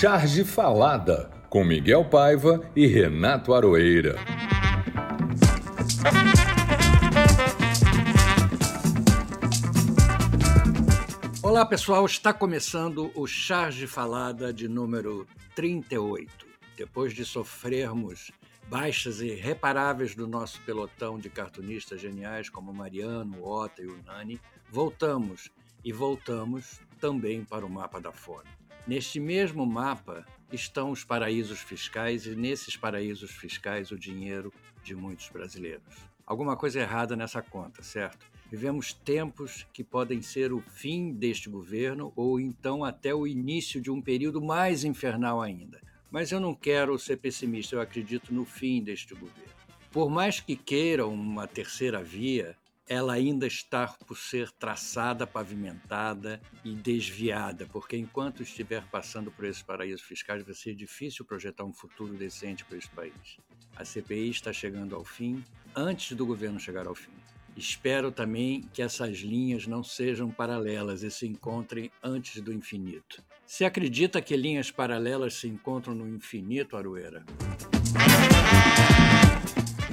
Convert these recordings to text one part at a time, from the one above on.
Charge Falada, com Miguel Paiva e Renato Aroeira. Olá pessoal, está começando o Charge Falada de número 38. Depois de sofrermos baixas irreparáveis do nosso pelotão de cartunistas geniais como Mariano, Ota e o Nani, voltamos e voltamos também para o mapa da fome. Neste mesmo mapa estão os paraísos fiscais e nesses paraísos fiscais o dinheiro de muitos brasileiros. Alguma coisa errada nessa conta, certo? Vivemos tempos que podem ser o fim deste governo ou então até o início de um período mais infernal ainda. Mas eu não quero ser pessimista, eu acredito no fim deste governo. Por mais que queiram uma terceira via, ela ainda está por ser traçada, pavimentada e desviada, porque enquanto estiver passando por esses paraísos fiscais, vai ser difícil projetar um futuro decente para esse país. A CPI está chegando ao fim antes do governo chegar ao fim. Espero também que essas linhas não sejam paralelas e se encontrem antes do infinito. Se acredita que linhas paralelas se encontram no infinito, Arueira?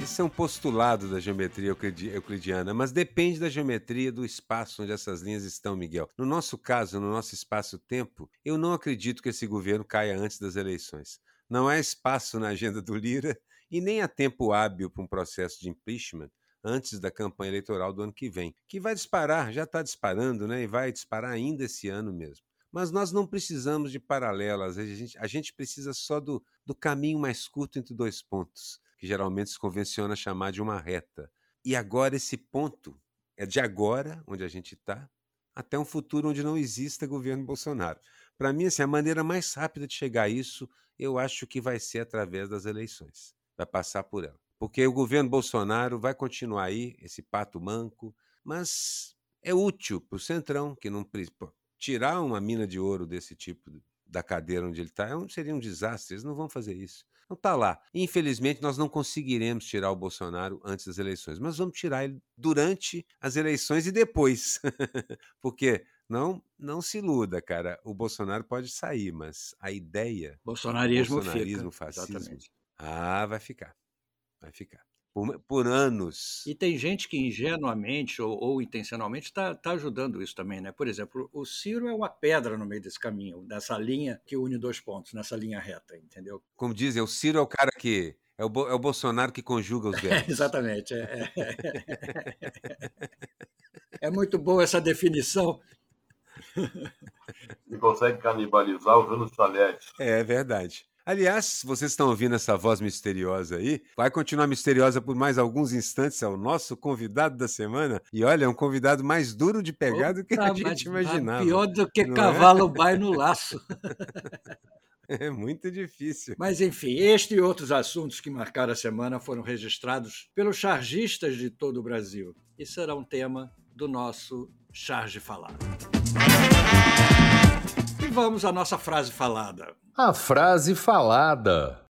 Isso é um postulado da geometria euclidiana, mas depende da geometria do espaço onde essas linhas estão, Miguel. No nosso caso, no nosso espaço-tempo, eu não acredito que esse governo caia antes das eleições. Não há espaço na agenda do Lira e nem há tempo hábil para um processo de impeachment antes da campanha eleitoral do ano que vem, que vai disparar, já está disparando, né? E vai disparar ainda esse ano mesmo. Mas nós não precisamos de paralelas, a gente, a gente precisa só do, do caminho mais curto entre dois pontos, que geralmente se convenciona chamar de uma reta. E agora esse ponto é de agora, onde a gente está, até um futuro onde não exista governo Bolsonaro. Para mim, assim, a maneira mais rápida de chegar a isso, eu acho que vai ser através das eleições. Vai passar por ela porque o governo Bolsonaro vai continuar aí, esse pato manco, mas é útil para o Centrão, que não tirar uma mina de ouro desse tipo da cadeira onde ele está é seria um desastre, eles não vão fazer isso. Não está lá. Infelizmente, nós não conseguiremos tirar o Bolsonaro antes das eleições, mas vamos tirar ele durante as eleições e depois. porque não, não se iluda, cara. O Bolsonaro pode sair, mas a ideia. Bolsonarismo, bolsonarismo fica. fascismo. Exatamente. Ah, vai ficar. Vai ficar. Por, por anos. E tem gente que ingenuamente ou, ou intencionalmente está tá ajudando isso também, né? Por exemplo, o Ciro é uma pedra no meio desse caminho, nessa linha que une dois pontos, nessa linha reta, entendeu? Como dizem, o Ciro é o cara que. É o, é o Bolsonaro que conjuga os verbos. exatamente. É, é, é muito boa essa definição. E consegue canibalizar usando chalete. É verdade. Aliás, vocês estão ouvindo essa voz misteriosa aí? Vai continuar misteriosa por mais alguns instantes. É o nosso convidado da semana. E olha, é um convidado mais duro de pegar do que a gente tá imaginava. Pior do que é? cavalo é? no laço. É muito difícil. Mas, enfim, este e outros assuntos que marcaram a semana foram registrados pelos chargistas de todo o Brasil. E será um tema do nosso Charge Falado. E vamos à nossa frase falada. A frase falada.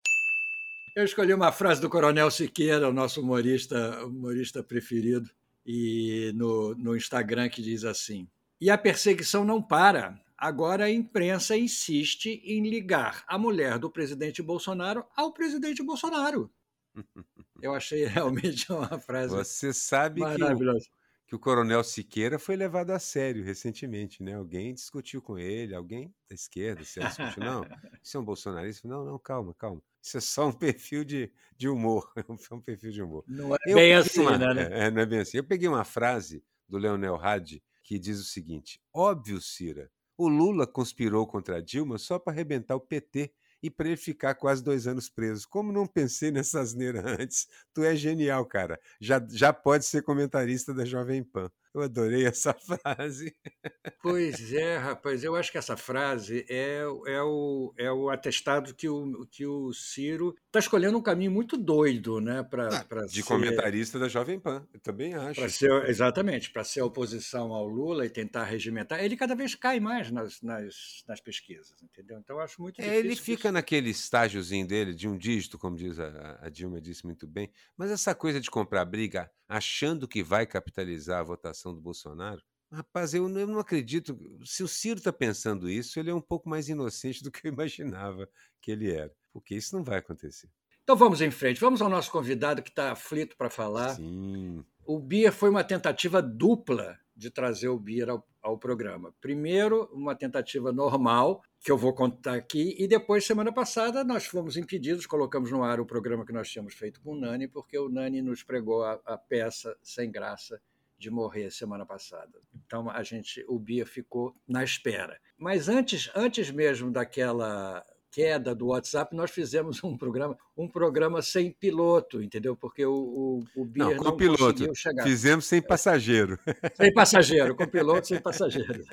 Eu escolhi uma frase do Coronel Siqueira, o nosso humorista, humorista preferido, e no, no Instagram que diz assim: E a perseguição não para. Agora a imprensa insiste em ligar a mulher do presidente Bolsonaro ao presidente Bolsonaro. Eu achei realmente uma frase Você sabe maravilhosa. que que o Coronel Siqueira foi levado a sério recentemente, né? Alguém discutiu com ele, alguém da esquerda, se discutiu, não, isso é um bolsonarista? Não, não, calma, calma. Isso é só um perfil de, de humor, é um perfil de humor. Não é bem assim, uma, né? É, não é bem assim. Eu peguei uma frase do Leonel Hadi que diz o seguinte, óbvio, Cira, o Lula conspirou contra a Dilma só para arrebentar o PT e para ele ficar quase dois anos preso. Como não pensei nessa asneira antes? Tu é genial, cara. Já, já pode ser comentarista da Jovem Pan. Eu adorei essa frase. Pois é, rapaz. Eu acho que essa frase é, é, o, é o atestado que o, que o Ciro está escolhendo um caminho muito doido, né? Pra, ah, pra de ser, comentarista da Jovem Pan. Eu também acho. Ser, exatamente. Para ser oposição ao Lula e tentar regimentar. Ele cada vez cai mais nas, nas, nas pesquisas, entendeu? Então eu acho muito difícil. Ele fica isso. naquele estágiozinho dele, de um dígito, como diz a, a Dilma disse muito bem. Mas essa coisa de comprar briga achando que vai capitalizar a votação do Bolsonaro, Rapaz, eu não, eu não acredito. Se o Ciro está pensando isso, ele é um pouco mais inocente do que eu imaginava que ele era. Porque isso não vai acontecer. Então vamos em frente. Vamos ao nosso convidado que está aflito para falar. Sim. O Bia foi uma tentativa dupla de trazer o Bia ao, ao, programa. Primeiro, uma tentativa normal, que eu vou contar aqui, e depois, semana passada, nós fomos impedidos, colocamos no ar o programa que nós tínhamos feito com o Nani, porque o Nani nos pregou a, a peça sem graça de morrer semana passada. Então a gente, o Bia ficou na espera. Mas antes, antes mesmo daquela queda do WhatsApp, nós fizemos um programa, um programa sem piloto, entendeu? Porque o, o, o Bia não, não piloto. conseguiu chegar. Fizemos sem passageiro. Sem passageiro, com piloto sem passageiro.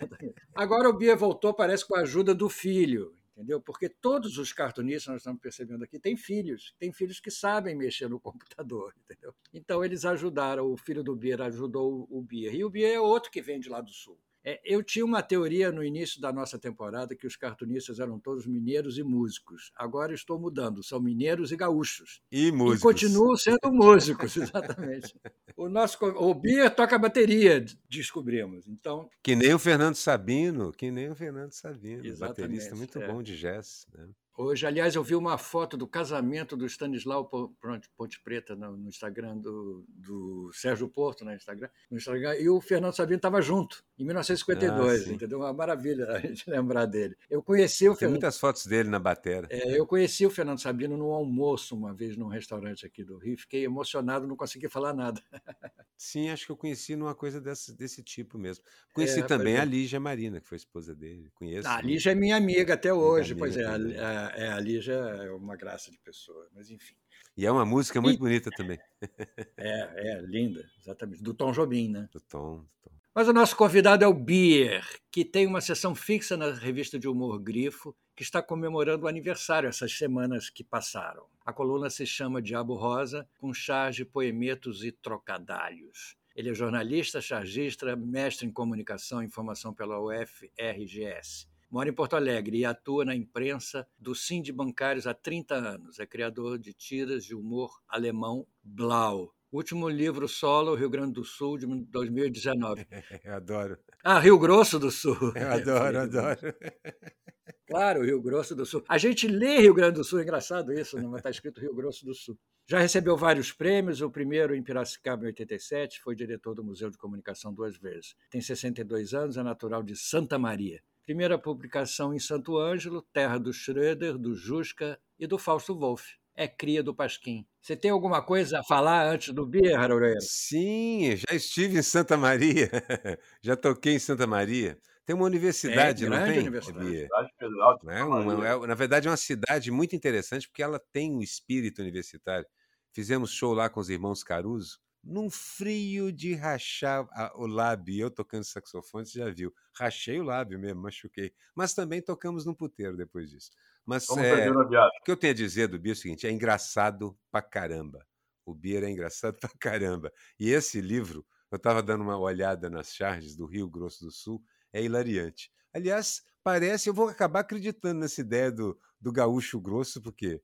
Agora o Bia voltou, parece com a ajuda do filho, entendeu? Porque todos os cartunistas, nós estamos percebendo aqui, têm filhos, têm filhos que sabem mexer no computador, entendeu? Então eles ajudaram, o filho do Bia ajudou o Bia. E o Bia é outro que vem de lá do sul. É, eu tinha uma teoria no início da nossa temporada que os cartunistas eram todos mineiros e músicos. Agora estou mudando, são mineiros e gaúchos. E músicos. E continuam sendo músicos, exatamente. o nosso o Bia toca bateria, descobrimos. Então, que nem o Fernando Sabino, que nem o Fernando Sabino, exatamente, baterista muito é. bom de jazz, né? Hoje, aliás, eu vi uma foto do casamento do Stanislau Ponte Preta no, Instagram do, do Sérgio Porto, no Instagram, no Instagram, e o Fernando Sabino estava junto, em 1952, ah, entendeu? Uma maravilha a gente lembrar dele. Eu conheci o Tem Fernando... muitas fotos dele na batera. É, eu conheci o Fernando Sabino num almoço uma vez num restaurante aqui do Rio, fiquei emocionado, não consegui falar nada. Sim, acho que eu conheci numa coisa desse, desse tipo mesmo. Conheci é, também a Lígia Marina, que foi esposa dele. Conheço. Ah, a Lígia é minha amiga até hoje, amiga pois é. A, é, ali já é uma graça de pessoa, mas enfim. E é uma música muito e... bonita também. É, é, linda, exatamente. Do Tom Jobim, né? Do Tom, do Tom. Mas o nosso convidado é o Bier, que tem uma sessão fixa na revista de humor Grifo, que está comemorando o aniversário essas semanas que passaram. A coluna se chama Diabo Rosa, com charge, poemetos e trocadalhos. Ele é jornalista, chargista, mestre em comunicação e informação pela UFRGS. Mora em Porto Alegre e atua na imprensa do Sim de Bancários há 30 anos. É criador de tiras de humor alemão Blau. Último livro solo, Rio Grande do Sul, de 2019. Eu adoro. Ah, Rio Grosso do Sul. Eu adoro, adoro. Claro, Rio Grosso do Sul. A gente lê Rio Grande do Sul, é engraçado isso, não né? está escrito Rio Grosso do Sul. Já recebeu vários prêmios, o primeiro em Piracicaba em 87, foi diretor do Museu de Comunicação duas vezes. Tem 62 anos, é natural de Santa Maria. Primeira publicação em Santo Ângelo, terra do Schroeder, do Jusca e do Fausto Wolff. É cria do Pasquim. Você tem alguma coisa a falar antes do Bia, Haroreira? Sim, já estive em Santa Maria. já toquei em Santa Maria. Tem uma universidade, é, não tem? Universidade. Federal é uma, é, na verdade, é uma cidade muito interessante porque ela tem um espírito universitário. Fizemos show lá com os irmãos Caruso num frio de rachar o lábio. Eu tocando saxofone, você já viu. Rachei o lábio mesmo, machuquei. Mas também tocamos no puteiro depois disso. Mas é, o que eu tenho a dizer do Bia é o seguinte: é engraçado pra caramba. O Bia é engraçado pra caramba. E esse livro, eu estava dando uma olhada nas charges do Rio Grosso do Sul, é hilariante. Aliás, parece, eu vou acabar acreditando nessa ideia do, do gaúcho grosso, porque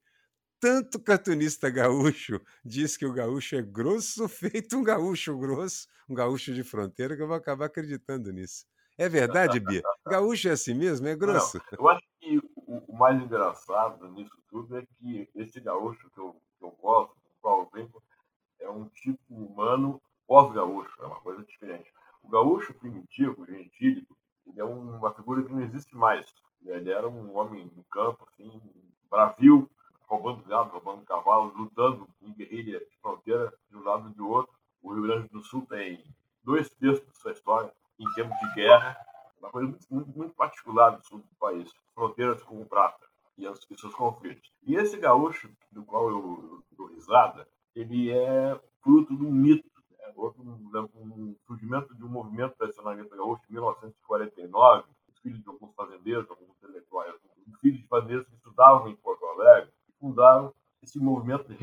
tanto cartunista gaúcho diz que o gaúcho é grosso, feito um gaúcho grosso, um gaúcho de fronteira, que eu vou acabar acreditando nisso. É verdade, Bia? Gaúcho é assim mesmo? É grosso? Não, eu acho que o, mais engraçado nisso tudo é que esse gaúcho que eu, que eu gosto, do qual eu venho, é um tipo humano pós-gaúcho, é uma coisa diferente. O gaúcho primitivo, gentílico, ele é uma figura que não existe mais. Ele era um homem do campo, assim, bravio, roubando gado, roubando cavalo, lutando em guerrilha de fronteira de um lado e do outro. O Rio Grande do Sul tem dois terços de sua história em tempos de guerra, uma coisa muito, muito, muito particular do sul do país, fronteiras com o prata e, as, e seus conflitos. E esse gaúcho, do qual eu dou risada, ele é fruto de um mito, né? Outro, um, surgimento de um movimento nacionalista gaúcho em 1949, os filhos de alguns fazendeiros, alguns intelectuais, filhos de fazendeiros que estudavam em Porto Alegre, fundaram esse movimento de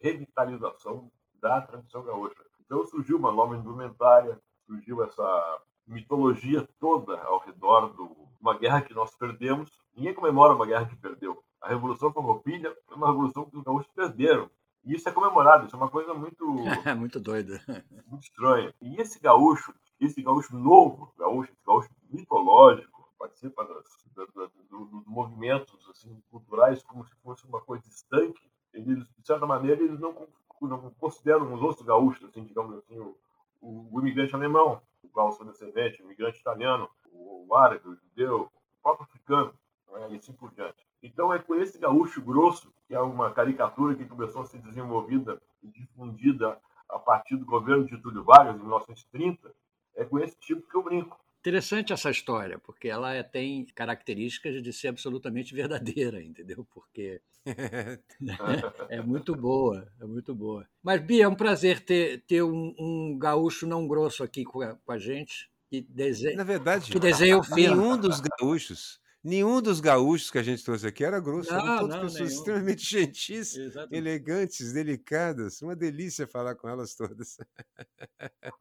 revitalização da tradição gaúcha. Então surgiu uma nova indumentária, surgiu essa mitologia toda ao redor de uma guerra que nós perdemos. Ninguém comemora uma guerra que perdeu. A Revolução Farroupilha foi uma revolução que os gaúchos perderam. E isso é comemorado, isso é uma coisa muito... muito doida. Muito estranha. E esse gaúcho esse gaúcho novo, gaúcho, esse gaúcho mitológico, participa das, das, das, dos movimentos assim, culturais como se fosse uma coisa distante, eles, de certa maneira, eles não, não consideram os outros gaúchos, assim, digamos assim, o, o, o imigrante alemão, o gaúcho descendente, o imigrante italiano, o, o árabe, o judeu, o próprio africano, né, e assim por diante. Então é com esse gaúcho grosso, que é uma caricatura que começou a ser desenvolvida e difundida a partir do governo de Túlio Vargas, em 1930, é com esse tipo que eu brinco. Interessante essa história, porque ela é, tem características de ser absolutamente verdadeira, entendeu? Porque é muito boa, é muito boa. Mas, Bia, é um prazer ter, ter um, um gaúcho não grosso aqui com a, com a gente, que desenha, Na verdade, que desenha o filme. nenhum dos gaúchos Nenhum dos gaúchos que a gente trouxe aqui era grosso, Não, eram todas não, pessoas nenhum. extremamente gentis, Exatamente. elegantes, delicadas. Uma delícia falar com elas todas.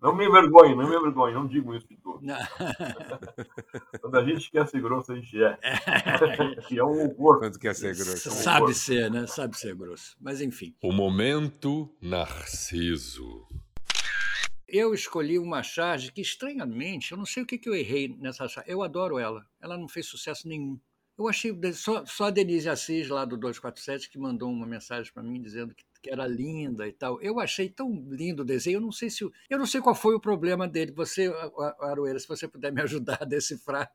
Não me envergonhe, não me envergonhe, não digo isso de todos. Não. Quando a gente quer ser grosso, a gente é. E é um horror. Quando quer ser grosso. Sabe ser, né? Sabe ser grosso. Mas enfim. O momento Narciso. Eu escolhi uma charge que, estranhamente, eu não sei o que, que eu errei nessa charge. Eu adoro ela. Ela não fez sucesso nenhum. Eu achei. Só, só a Denise Assis, lá do 247, que mandou uma mensagem para mim dizendo que, que era linda e tal. Eu achei tão lindo o desenho. Eu não sei se. Eu não sei qual foi o problema dele. Você, Aroeira, se você puder me ajudar a decifrar.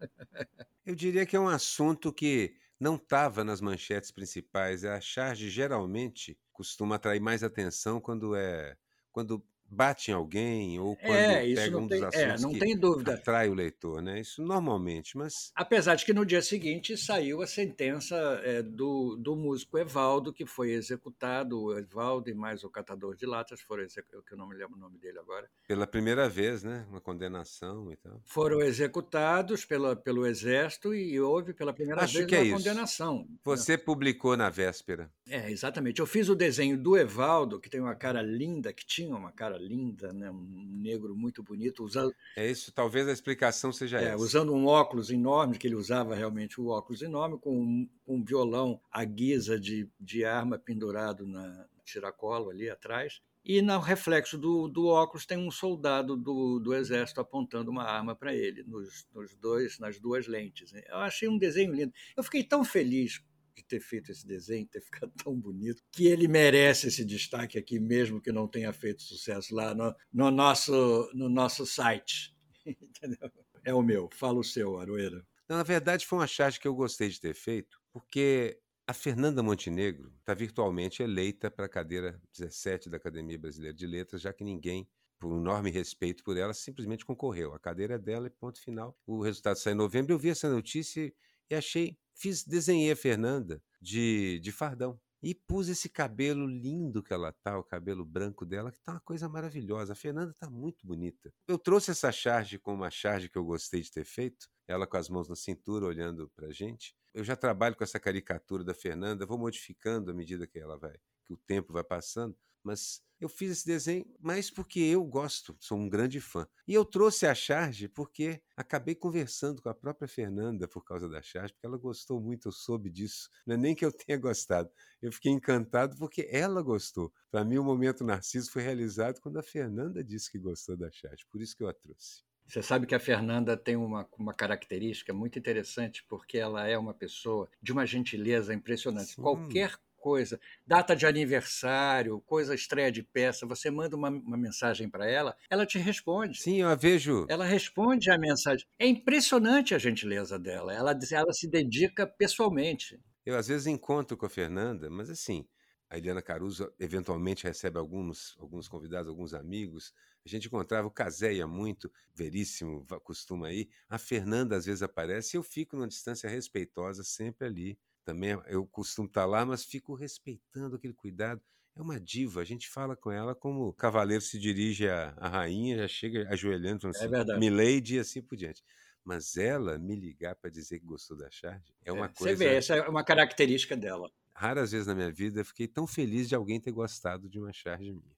Eu diria que é um assunto que não estava nas manchetes principais. A charge geralmente costuma atrair mais atenção quando é quando bate em alguém ou quando É, pega um tem, dos é, assuntos não que tem dúvida. atrai o leitor, né? Isso normalmente, mas Apesar de que no dia seguinte saiu a sentença é, do, do músico Evaldo, que foi executado, o Evaldo e mais o catador de latas, foram executados, que eu não me lembro o nome dele agora, pela primeira vez, né? Uma condenação e tal. foram executados pela, pelo Exército e houve pela primeira Acho vez que é uma isso. condenação. Você publicou na véspera. É, exatamente. Eu fiz o desenho do Evaldo, que tem uma cara linda, que tinha uma cara linda, né? um negro muito bonito, usando, É isso, talvez a explicação seja É, essa. usando um óculos enorme, que ele usava realmente o óculos enorme, com um, um violão à guisa de, de arma pendurado na tiracolo ali atrás. E no reflexo do, do óculos tem um soldado do, do exército apontando uma arma para ele, nos, nos dois, nas duas lentes. Eu achei um desenho lindo. Eu fiquei tão feliz de ter feito esse desenho, ter ficado tão bonito, que ele merece esse destaque aqui, mesmo que não tenha feito sucesso lá no, no nosso, no nosso site. Entendeu? É o meu. Fala o seu, Aroeira. Na verdade, foi uma charge que eu gostei de ter feito, porque a Fernanda Montenegro está virtualmente eleita para a cadeira 17 da Academia Brasileira de Letras, já que ninguém, por um enorme respeito por ela, simplesmente concorreu. A cadeira é dela e ponto final. O resultado sai em novembro. Eu vi essa notícia e achei, fiz, desenhei a Fernanda de, de fardão. E pus esse cabelo lindo que ela tá, o cabelo branco dela, que tá uma coisa maravilhosa. A Fernanda tá muito bonita. Eu trouxe essa charge como uma charge que eu gostei de ter feito, ela com as mãos na cintura olhando pra gente. Eu já trabalho com essa caricatura da Fernanda, vou modificando à medida que ela vai, que o tempo vai passando, mas eu fiz esse desenho mais porque eu gosto, sou um grande fã. E eu trouxe a charge porque acabei conversando com a própria Fernanda por causa da charge, porque ela gostou muito, eu soube disso. Não é nem que eu tenha gostado, eu fiquei encantado porque ela gostou. Para mim, o momento Narciso foi realizado quando a Fernanda disse que gostou da charge, por isso que eu a trouxe. Você sabe que a Fernanda tem uma, uma característica muito interessante, porque ela é uma pessoa de uma gentileza impressionante. Sim. Qualquer coisa, data de aniversário, coisa estreia de peça, você manda uma, uma mensagem para ela, ela te responde. Sim, eu a vejo. Ela responde a mensagem. É impressionante a gentileza dela. Ela, ela se dedica pessoalmente. Eu às vezes encontro com a Fernanda, mas assim, a Eliana Caruso eventualmente recebe alguns, alguns convidados, alguns amigos. A gente encontrava o Casé ia muito, veríssimo, costuma ir. A Fernanda às vezes aparece e eu fico numa distância respeitosa, sempre ali. Também eu costumo estar lá, mas fico respeitando aquele cuidado. É uma diva, a gente fala com ela como o cavaleiro se dirige à, à rainha, já chega ajoelhando, falando É assim, verdade. Milady e assim por diante. Mas ela me ligar para dizer que gostou da charge é uma É, coisa Você vê, essa é uma característica dela. raras vezes na minha vida eu fiquei tão feliz de alguém ter gostado de uma charge minha.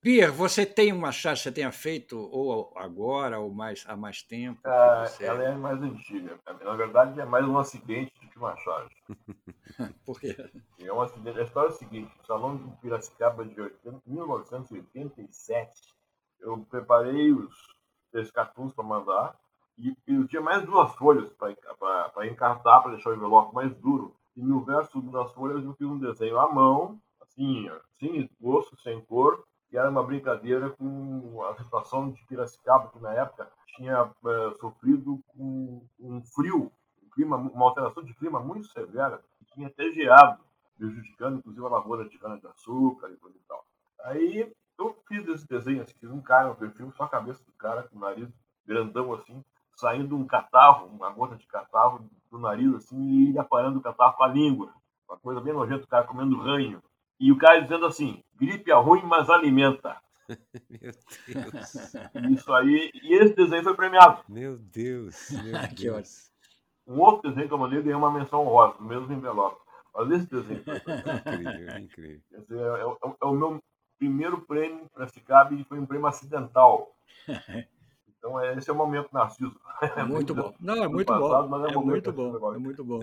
Pierre, você tem uma charge que você tenha feito ou agora ou mais há mais tempo? Ah, você- ela é mais antiga. Na verdade, é mais um acidente do que uma charge. Por quê? É um acidente. A história é a seguinte: o Salão de Piracicaba de 80 1987, eu preparei os três cartuns para mandar. E, e eu tinha mais duas folhas para encartar, para deixar o envelope mais duro. E no verso das folhas eu fiz um desenho à mão, assim, sem esboço, sem cor, que era uma brincadeira com a situação de Piracicaba, que na época tinha é, sofrido com um frio, um clima, uma alteração de clima muito severa, que tinha até geado, prejudicando inclusive a lavoura de cana-de-açúcar e coisa e tal. Aí eu fiz esse desenho, assim, um cara no perfil, só a cabeça do cara, com o nariz grandão assim, saindo um catarro, uma gota de catarro do nariz, assim, e aparando o catarro com a língua. Uma coisa bem nojenta, o cara comendo ranho. E o cara dizendo assim: gripe é ruim, mas alimenta. Meu Deus. Isso aí. E esse desenho foi premiado. Meu Deus. Meu Que Deus. Um outro desenho que eu mandei ganhou uma menção honrosa, no mesmo envelope. Mas esse desenho foi Incrível, incrível. Esse é, é- é o meu primeiro prêmio para Cicab e foi um prêmio acidental. Então, é- esse é o momento Narciso. É muito bom. Não, é muito passado, bom. mas É um momento muito bom. É muito bom.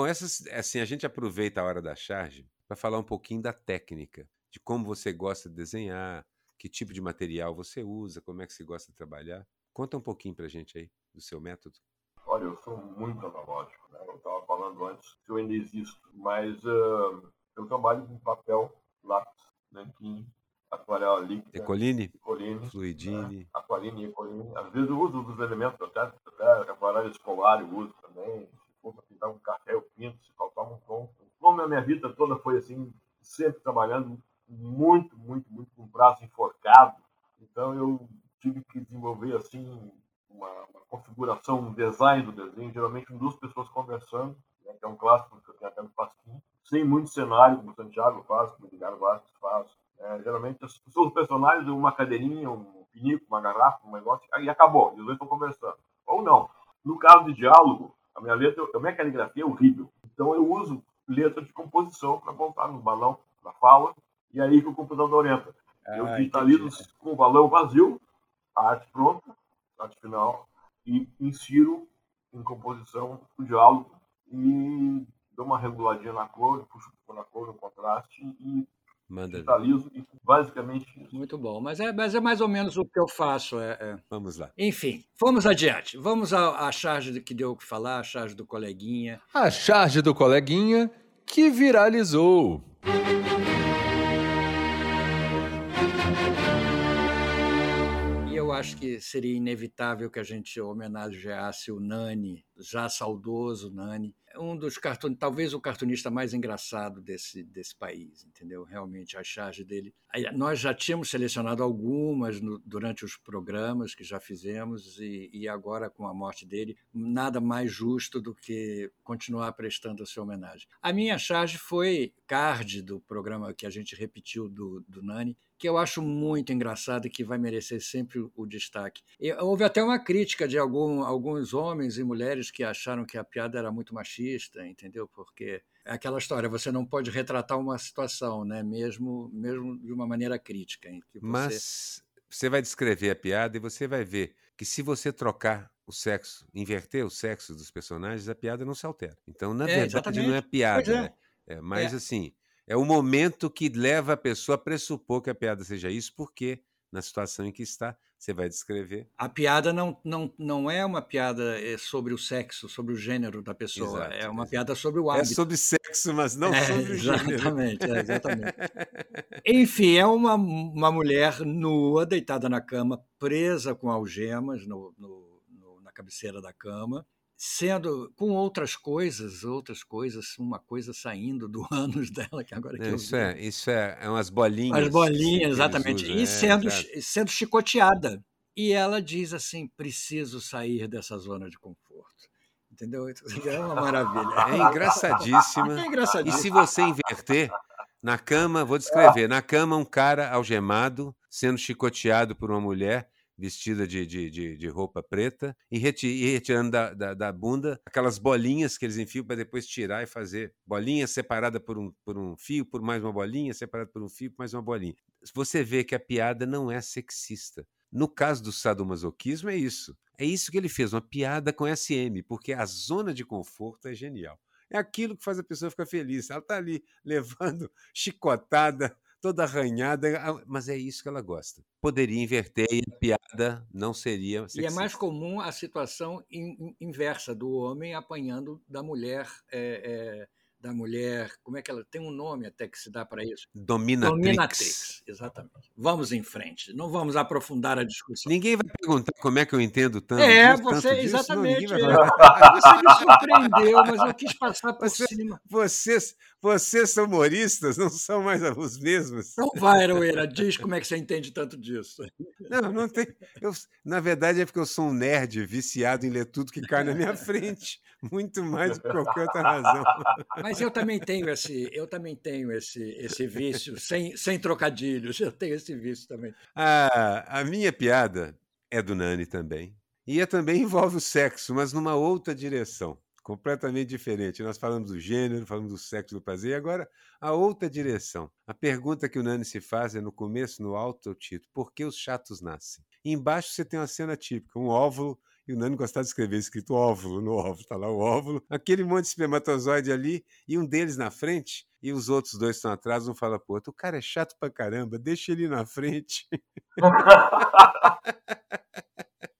Bom, essas, assim, a gente aproveita a hora da charge para falar um pouquinho da técnica, de como você gosta de desenhar, que tipo de material você usa, como é que você gosta de trabalhar. Conta um pouquinho pra gente aí do seu método. Olha, eu sou muito analógico, né? Eu estava falando antes que eu ainda existo, mas ah, eu trabalho com papel, lápis, nanquim, aquarela líquida, Ecoline, coline, Fluidine. aquarine e ecoline. Às vezes eu uso dos elementos, até, até aquarela escolar eu uso também. Se for para pintar um café, eu pinto, se faltar um tom. Como a minha vida toda foi assim, sempre trabalhando muito, muito, muito com prazo enforcado, então eu tive que desenvolver assim uma, uma configuração, um design do desenho, geralmente duas pessoas conversando, né, que é um clássico que eu tenho até no Pasquim, sem muito cenário, como o Santiago faz, como o Edgar Vasquez faz. É, geralmente as pessoas, os personagens, uma cadeirinha, um pinico, uma garrafa, um negócio, e acabou, e os dois estão conversando. Ou não. No caso de diálogo, a minha letra, a minha caligrafia é horrível. Eu letra de composição para montar no balão, na fala, e aí que o computador orienta. Eu Ah, digitalizo entendi. com o balão vazio, a arte pronta, a arte final, e insiro em composição o diálogo e dou uma reguladinha na cor, puxo na cor, no contraste e Manda digitalizo e basicamente isso. Muito bom. Mas é, mas é mais ou menos o que eu faço. é- é. Vamos lá. Enfim, vamos adiante. Vamos à, à charge que deu o que falar, a charge do coleguinha. A charge do coleguinha que viralizou. Eu acho que seria inevitável que a gente homenageasse o Nani, já saudoso Nani, um dos cartunistas, talvez o cartunista mais engraçado desse, desse país, entendeu? Realmente, a charge dele. Nós já tínhamos selecionado algumas no- durante os programas que já fizemos, e, e agora, com a morte dele, nada mais justo do que continuar prestando essa homenagem. A minha charge foi card do programa que a gente repetiu do, do Nani, que eu acho muito engraçado e que vai merecer sempre o destaque. E houve até uma crítica de algum, alguns homens e mulheres que acharam que a piada era muito machista, entendeu? Porque é aquela história, você não pode retratar uma situação, né? mesmo, mesmo de uma maneira crítica. Você... Mas você vai descrever a piada e você vai ver que se você trocar o sexo, inverter o sexo dos personagens, a piada não se altera. Então, na É, verdade, não é exatamente. piada, é. né? É, mas É. assim, é o momento que leva a pessoa a pressupor que a piada seja isso, porque na situação em que está, você vai descrever. A piada não, não, não é uma piada eh, sobre o sexo, sobre o gênero da pessoa, Exato, é uma piada sobre o É hábito. sobre sexo, mas não É, sobre o gênero. exatamente, é, exatamente. Enfim, é uma, uma mulher nua, deitada na cama, presa com algemas no, no- no- na cabeceira da cama, sendo com outras coisas, outras coisas, uma coisa saindo do ânus dela, que agora que Não, eu isso vi. é, isso é, é umas bolinhas. As que bolinhas, exatamente. usam, E é, sendo, exato. sendo chicoteada. E ela diz assim: preciso sair dessa zona de conforto. Entendeu? É uma maravilha. É engraçadíssima. É E engraçadíssimo. se você inverter, na cama, vou descrever, na cama um cara algemado, sendo chicoteado por uma mulher vestida de, de, de, de roupa preta e, reti e retirando da, da, da bunda aquelas bolinhas que eles enfiam para depois tirar e fazer bolinha separada por um, por um fio, por mais uma bolinha, separada por um fio, por mais uma bolinha. Você vê que a piada não é sexista. No caso do sadomasoquismo é isso. É isso que ele fez, uma piada com SM, porque a zona de conforto é genial. É aquilo que faz a pessoa ficar feliz. Ela está ali levando chicotada toda arranhada, mas é isso que ela gosta. Poderia inverter e a piada não seria sexista. E é mais comum a situação in, inversa do homem apanhando da mulher é, é da mulher, como é que ela tem um nome até que se dá para isso? Dominatrix. Dominatrix, exatamente. Vamos em frente, não vamos aprofundar a discussão. Ninguém vai perguntar como é que eu entendo tanto. É, disso, você, tanto exatamente. Disso, é. Você me surpreendeu, mas eu quis passar por você, cima. Vocês, vocês são humoristas, não são mais os mesmos. Então vai, Aroeira, diz como é que você entende tanto disso. Não, não tem. Eu, na verdade é porque eu sou um nerd viciado em ler tudo que cai na minha frente muito mais do que qualquer outra razão. Mas eu também tenho esse, eu também tenho esse, esse vício, sem, sem trocadilhos, eu tenho esse vício também. A, a minha piada é do Nani também. E é, também envolve o sexo, mas numa outra direção, completamente diferente. Nós falamos do gênero, falamos do sexo, do prazer, e agora a outra direção. A pergunta que o Nani se faz é no começo, no alto, o título: Por que os chatos nascem? E embaixo você tem uma cena típica, um óvulo e o Nani gostava de escrever escrito óvulo no óvulo, tá lá o óvulo, aquele monte de espermatozoide ali, e um deles na frente, e os outros dois estão atrás, um fala pro outro, o cara é chato pra caramba, deixa ele na frente.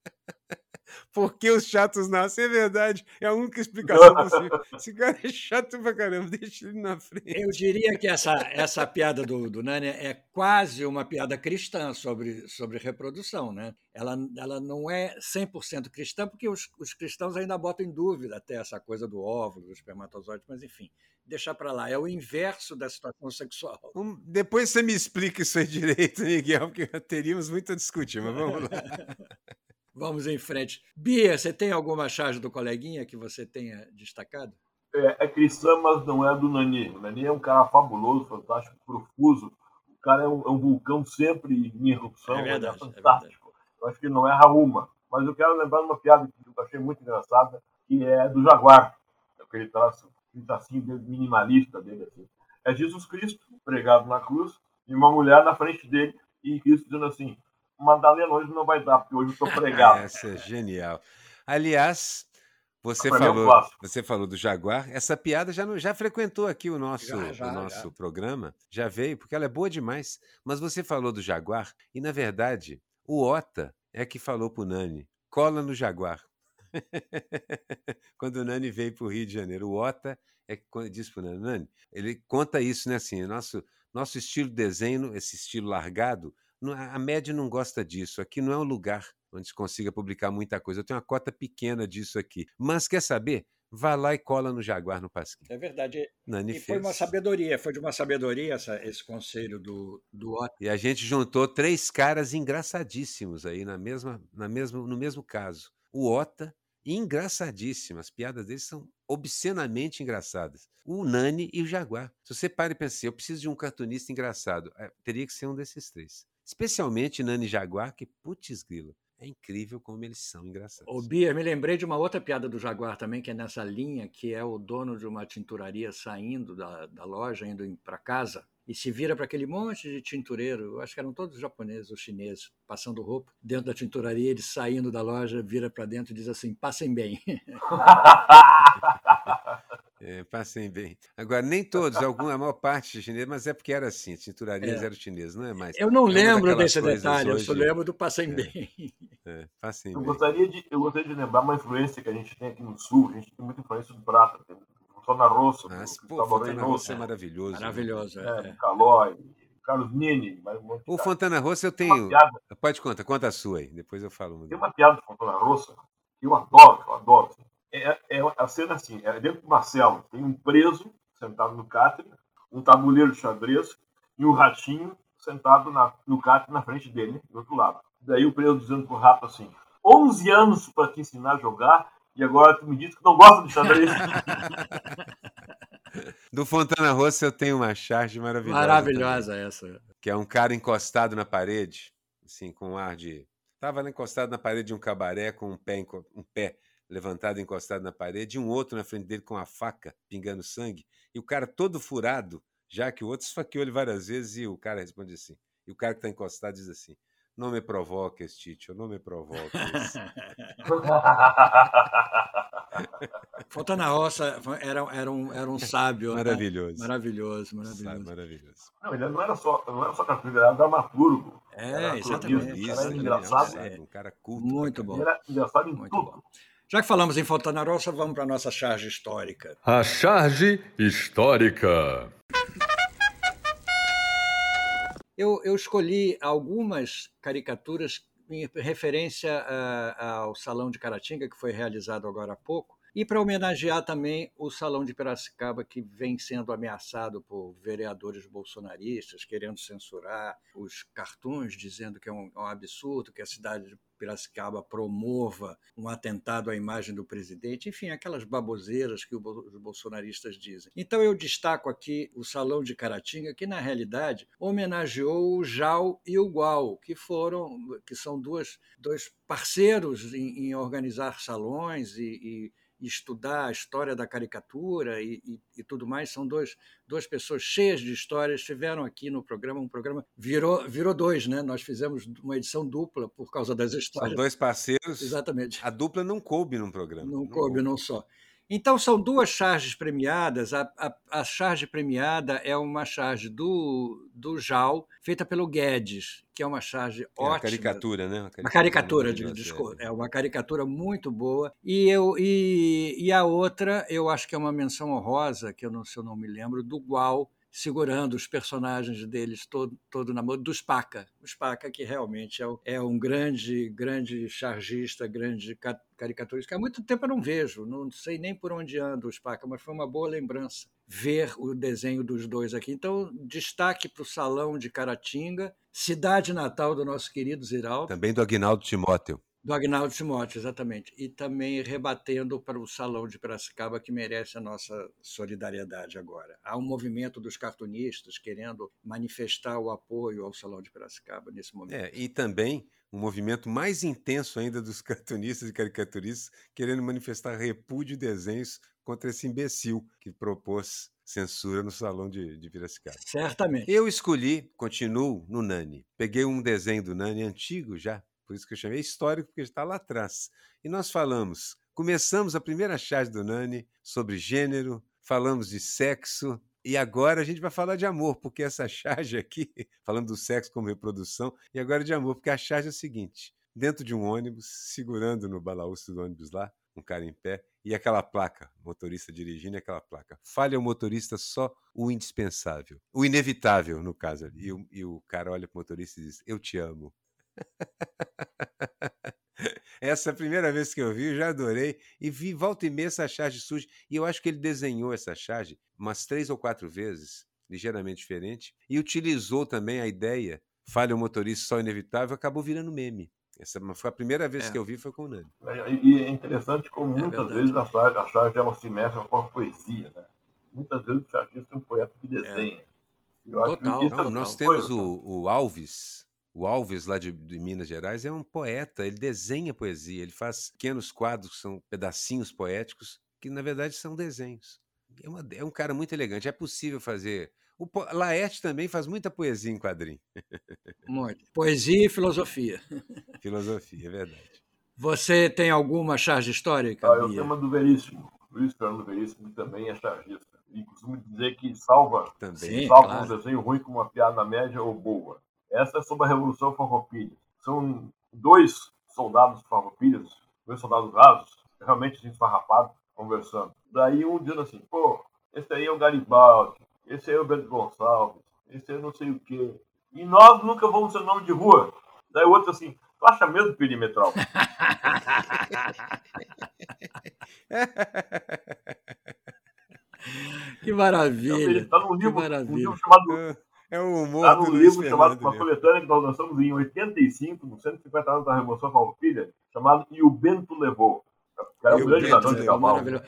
porque os chatos nascem, é verdade. É a única explicação possível. Esse cara é chato pra caramba, deixa ele na frente. Eu diria que essa, essa piada do, do Nani é quase uma piada cristã sobre, sobre reprodução, né? Ela, ela não é 100% cristã, porque os, os cristãos ainda botam em dúvida até essa coisa do óvulo, do espermatozoide, mas enfim, deixar para lá. É o inverso da situação sexual. Um, depois você me explica isso aí direito, Miguel, porque teríamos muito a discutir, mas vamos lá. Vamos em frente. Bia, você tem alguma charge do coleguinha que você tenha destacado? É, é cristã, mas não é do Nani. O Nani é um cara fabuloso, fantástico, profuso. O cara é um, é um vulcão sempre em erupção. É verdade, é fantástico. É eu acho que não erra uma. Mas eu quero lembrar uma piada que eu achei muito engraçada, que é do Jaguar. Aquele traço, aquele tracinho minimalista dele. Assim. É Jesus Cristo pregado na cruz e uma mulher na frente dele e Cristo dizendo assim: Madalena hoje não vai dar, porque hoje eu estou pregado. Essa é genial. Aliás, você falou, você falou do Jaguar. Essa piada já, já frequentou aqui o nosso, já, já, o nosso já. programa, já veio, porque ela é boa demais. Mas você falou do Jaguar, e na verdade, o Ota é que falou para o Nani: cola no Jaguar. Quando o Nani veio para o Rio de Janeiro, o Ota é que disse para o Nani, Nani, ele conta isso, né? Assim, nosso, nosso estilo de desenho, esse estilo largado, a média não gosta disso. Aqui não é um lugar onde se consiga publicar muita coisa. Eu tenho uma cota pequena disso aqui. Mas quer saber? Vá lá e cola no Jaguar no Pasquim. É verdade. Nani e fez. foi uma sabedoria, foi de uma sabedoria essa, esse conselho do, do Otto. E a gente juntou três caras engraçadíssimos aí na mesma, na mesma, no mesmo caso. O Ota, engraçadíssimo. As piadas deles são obscenamente engraçadas. O Nani e o Jaguar. Se você para e pensa assim, eu preciso de um cartunista engraçado, é, teria que ser um desses três. Especialmente Nani Jaguar, que putz grilo. É incrível como eles são engraçados. Ô, Bia, me lembrei de uma outra piada do Jaguar também, que é nessa linha, que é o dono de uma tinturaria saindo da, da loja, indo para casa, e se vira para aquele monte de tintureiro, acho que eram todos japoneses ou chineses, passando roupa, dentro da tinturaria, ele saindo da loja, vira para dentro e diz assim, passem bem. É, passem bem. Agora, nem todos, alguma, a maior parte de chinês, mas é porque era assim, cinturarias é. eram chinesas, não é mais. Eu não é lembro desse detalhe, hoje... eu só lembro do passem é. bem. É, passem eu bem. Gostaria de, eu gostaria de lembrar uma influência que a gente tem aqui no Sul, a gente tem muita influência do Prata, Fontana Rosso, ah, pô, Fontana Rosso é maravilhoso. Maravilhoso, é. é. Calói, Carlos Nini. Um o Fontana Rosso eu tenho... Pode contar, conta a sua aí, depois eu falo. Tem uma piada do Fontana Rosso que eu adoro, eu adoro. Assim é, é a cena assim, é dentro de uma cela, tem um preso sentado no catre, um tabuleiro de xadrez e um ratinho sentado na, no catre na frente dele, do outro lado. Daí o preso dizendo pro rato assim, 11 anos para te ensinar a jogar e agora tu me diz que não gosta de xadrez. Do Fontana Rossa eu tenho uma charge maravilhosa. Maravilhosa também, essa. Que é um cara encostado na parede, assim, com um ar de... Tava encostado na parede de um cabaré com um pé, um pé levantado, encostado na parede, e um outro na frente dele com a faca, pingando sangue, e o cara todo furado, já que o outro esfaqueou ele várias vezes, e o cara responde assim. E o cara que está encostado diz assim: Não me provoques, Tito, não me provoques. Fontana Rossa era, era, um, era um sábio. Maravilhoso. Né? Maravilhoso, maravilhoso. Sábio, maravilhoso. Não, ele não era só, não era só cartunista, ele era dramaturgo. É, era exatamente. Isso, era engraçado. É, um cara culto. Muito bom. Ele era engraçado em Muito tudo. bom. Já que falamos em Fontana Rossa, vamos para a nossa charge histórica. A charge histórica. Eu, eu escolhi algumas caricaturas em referência a, ao Salão de Caratinga, que foi realizado agora há pouco, e para homenagear também o Salão de Piracicaba, que vem sendo ameaçado por vereadores bolsonaristas, querendo censurar os cartuns, dizendo que é um, é um absurdo que a cidade de Piracicaba promova um atentado à imagem do presidente, enfim, aquelas baboseiras que os bolsonaristas dizem. Então eu destaco aqui o Salão de Caratinga, que na realidade homenageou o Jal e o Gual, que foram, que são duas, dois parceiros em, em organizar salões e, e estudar a história da caricatura e, e, e, tudo mais. São dois, duas pessoas cheias de histórias, estiveram aqui no programa. Um programa virou, virou dois, né? Nós fizemos uma edição dupla por causa das histórias. São dois parceiros. Exatamente. A dupla não coube num programa. Não, não coube, coube, não só. Então, são duas charges premiadas. A, a, a, charge premiada é uma charge do, do JAL, feita pelo Guedes, que é uma charge é ótima. Uma caricatura, né? Uma caricatura, uma caricatura de, desculpa. É. é uma caricatura muito boa. E, eu, e, e a outra, eu acho que é uma menção honrosa, que eu não, se eu não me lembro, do Gual, segurando os personagens deles todo, todo na mão, do Spaca. O Spaca, que realmente é, é um grande, grande chargista, grande caricaturista, há muito tempo eu não vejo, não sei nem por onde anda o Spaca, mas foi uma boa lembrança ver o desenho dos dois aqui. Então, destaque para o Salão de Caratinga, cidade natal do nosso querido Ziraldo. Também do Agnaldo Timóteo. Do Agnaldo Timóteo, exatamente. E também rebatendo para o Salão de Piracicaba, que merece a nossa solidariedade agora. Há um movimento dos cartunistas querendo manifestar o apoio ao Salão de Piracicaba nesse momento. É, e também um movimento mais intenso ainda dos cartunistas e caricaturistas querendo manifestar repúdio e desenhos contra esse imbecil que propôs censura no Salão de, de Piracicaba. Certamente. Eu escolhi, continuo no Nani. Peguei um desenho do Nani antigo já, por isso que eu chamei histórico, porque está lá atrás. E nós falamos, começamos a primeira charge do Nani sobre gênero, falamos de sexo, e agora a gente vai falar de amor, porque essa charge aqui, falando do sexo como reprodução, e agora de amor, porque a charge é o seguinte: dentro de um ônibus, segurando no balaúço do ônibus lá, um cara em pé, e aquela placa, motorista dirigindo, aquela placa. Fale ao motorista só o indispensável, o inevitável, no caso ali. E o, e o cara olha para o motorista e diz: Eu te amo. Essa é a primeira vez que eu vi, eu já adorei. E vi volta e meia essa charge surge. E eu acho que ele desenhou essa charge umas três ou quatro vezes, ligeiramente diferente, e utilizou também a ideia, falha o motorista só inevitável, acabou virando meme. Essa foi a primeira vez é. que eu vi, foi com o Nani. É, e é interessante como é muitas vezes a charge, a charge ela se mexe com a poesia. Né? Muitas vezes o chargista é um poeta que é. desenha. Total. Não, nós temos o, o Alves, o Alves, lá de, de, Minas Gerais, é um poeta, ele desenha poesia, ele faz pequenos quadros, que são pedacinhos poéticos, que na verdade são desenhos. É, uma, é um cara muito elegante, é possível fazer. O Laerte também faz muita poesia em quadrinho. Muito. Poesia e filosofia. Filosofia, é verdade. Você tem alguma charge histórica? Ah, eu tenho uma do Veríssimo. Luiz Fernando Veríssimo também é chargista. E costumo dizer que salva, também, salva claro. um desenho ruim com uma piada média ou boa. Essa é sobre a Revolução Farroupilha. São dois soldados farroupilhas, dois soldados rasos, realmente esfarrapados, conversando. Daí um dizendo assim, pô, esse aí é o Garibaldi, esse aí é o Bento Gonçalves, esse aí é não sei o quê. E nós nunca vamos ser nome de rua. Daí o outro assim, tu acha mesmo perimetral? que maravilha. Está num livro, um livro chamado é o humor Está do livro chamado Uma coletânea que nós lançamos em 85, no 150 anos da Revolução Farroupilha, chamado E o Bento Levou. Era um grande ladrão de cavalo.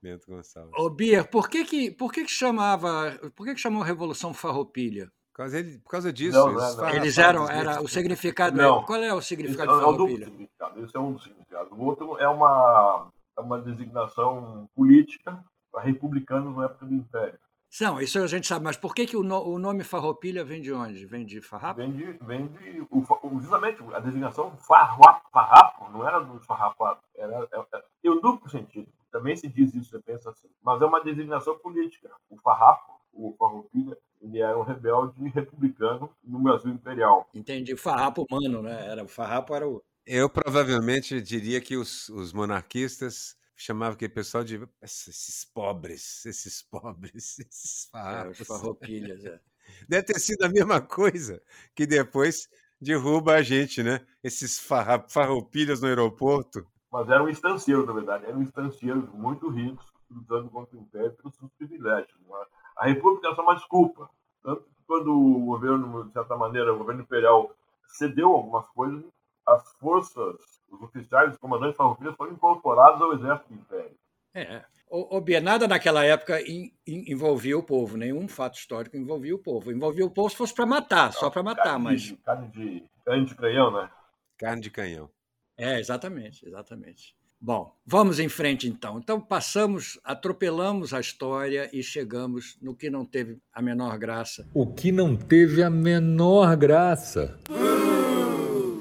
Bento Gonçalves. Ô, Bia, por que que, por que que chamava, por que que chamou Revolução Farroupilha? Por causa, ele, por causa disso. Não, não, não. Eles eram, era o significado. Não. Qual é o significado Esse de é um Farroupilha? significado. Esse é um dos significados. O outro é uma, é uma designação política para republicanos na época do Império. Não, isso a gente sabe, mas por que, que o, no, o nome Farroupilha vem de onde? Vem de Farrapo? Vem de. Vem de o, o- justamente a designação farrapo, farrapo não era dos farrapados, era, era, tem um duplo sentido. Também também se diz isso, você pensa assim. Mas é uma designação política. O farrapo, o farroupilha, ele era um rebelde republicano no Brasil Imperial. Entendi. Farrapo humano, né? Era, o farrapo era o... Eu provavelmente diria que os, os monarquistas chamavam aquele pessoal de esses pobres, esses pobres, esses farrapos. É, farroupilhas, é. Deve ter sido a mesma coisa que depois derruba a gente, né? Esses farroupilhas no aeroporto. Mas eram estancieiros, na verdade. Eram estancieiros muito ricos, lutando contra o Império pelos seus privilégios. É? A República é só uma desculpa. Tanto que quando o governo, de certa maneira, o governo imperial cedeu algumas coisas, as forças, os oficiais, os comandantes farroupilhas foram incorporados ao exército do Império. É, o, o nada naquela época envolvia o povo, nenhum fato histórico envolvia o povo. Envolvia o povo se fosse para matar, Não, só para matar, carne mas. Carne, de, carne de canhão, né? Carne de canhão. É, exatamente, exatamente. Bom, vamos em frente então. Então passamos, atropelamos a história e chegamos no que não teve a menor graça. O que não teve a menor graça.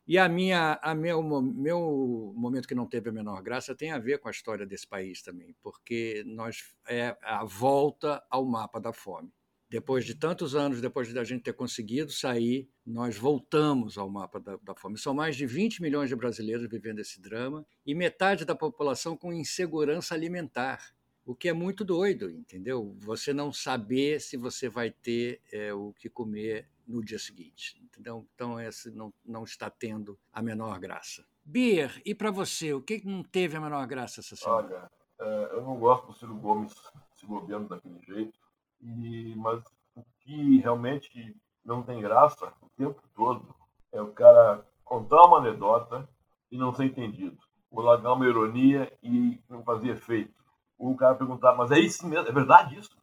E a minha, a meu, meu momento que não teve a menor graça tem a ver com a história desse país também, porque nós é a volta ao mapa da fome. Depois de tantos anos, depois de a gente ter conseguido sair, nós voltamos ao mapa da, da, fome. São mais de 20 milhões de brasileiros vivendo esse drama e metade da população com insegurança alimentar, o que é muito doido, entendeu? Você não saber se você vai ter é, o que comer no dia seguinte. Entendeu? Então, esse não, não está tendo a menor graça. Bier, e para você, o que não teve a menor graça essa semana? Olha, é, eu não gosto do Ciro Gomes se governo daquele jeito, e, mas o que realmente não tem graça o tempo todo é o cara contar uma anedota e não ser entendido. Ou largar uma ironia e não fazer efeito. O cara perguntar, mas é isso mesmo? É verdade isso?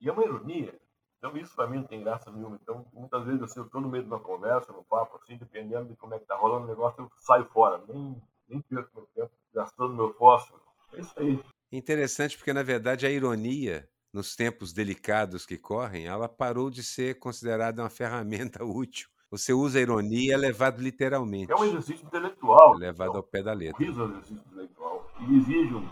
E é uma ironia. Então, isso para mim não tem graça nenhuma. Então, muitas vezes assim, eu estou no meio de uma conversa, no papo, assim, dependendo de como é que tá rolando o negócio, eu saio fora. Nem, nem perco meu tempo gastando meu fósforo. É isso aí. Interessante, porque na verdade a ironia, nos tempos delicados que correm, ela parou de ser considerada uma ferramenta útil. Você usa a ironia, é levado literalmente. É um exercício intelectual. É levado então, ao pé da letra. O riso é um exercício intelectual. E exige um,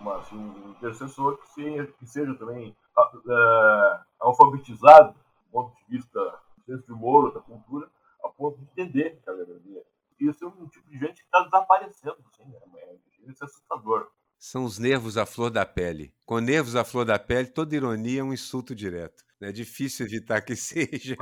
uma, assim, um intercessor que seja, que seja também uh, alfabetizado, do ponto de vista do senso de humor, da cultura, a ponto de entender que a ironia. Isso é um tipo de gente que está desaparecendo, assim, né? é, isso é assustador. São os nervos à flor da pele. Com nervos à flor da pele, toda ironia é um insulto direto. É difícil evitar que seja.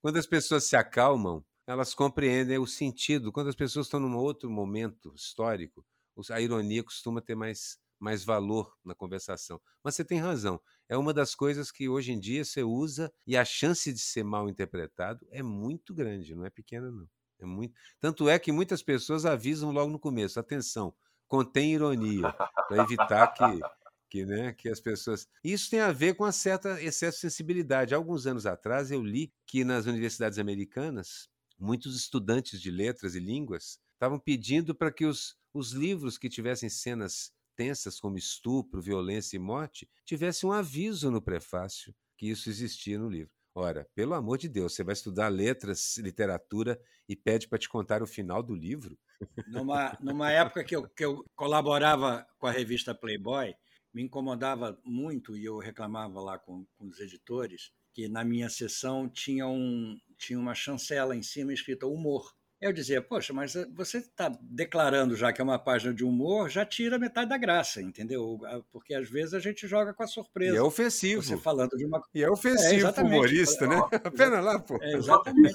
Quando as pessoas se acalmam, elas compreendem o sentido. Quando as pessoas estão num outro momento histórico, a ironia costuma ter mais mais valor na conversação. Mas você tem razão. É uma das coisas que hoje em dia você usa e a chance de ser mal interpretado é muito grande, não é pequena, não. É muito. Tanto é que muitas pessoas avisam logo no começo: atenção, contém ironia, para evitar que, que, né, que as pessoas. Isso tem a ver com um certo excesso de sensibilidade. Alguns anos atrás eu li que nas universidades americanas, muitos estudantes de letras e línguas estavam pedindo para que os, os livros que tivessem cenas tensas como estupro, violência e morte, tivesse um aviso no prefácio que isso existia no livro. Ora, pelo amor de Deus, você vai estudar letras, literatura e pede para te contar o final do livro? Numa, numa época que eu, que eu colaborava com a revista Playboy, me incomodava muito e eu reclamava lá com, com os editores que na minha sessão tinha, um, tinha uma chancela em cima escrita humor. Eu dizia, poxa, mas eh, você está declarando já que é uma página de humor, já tira metade da graça, entendeu? Porque às vezes a gente joga com a surpresa. E é ofensivo. Você falando de uma. E é ofensivo é, humorista, né? Apenas lá, pô. É, exatamente.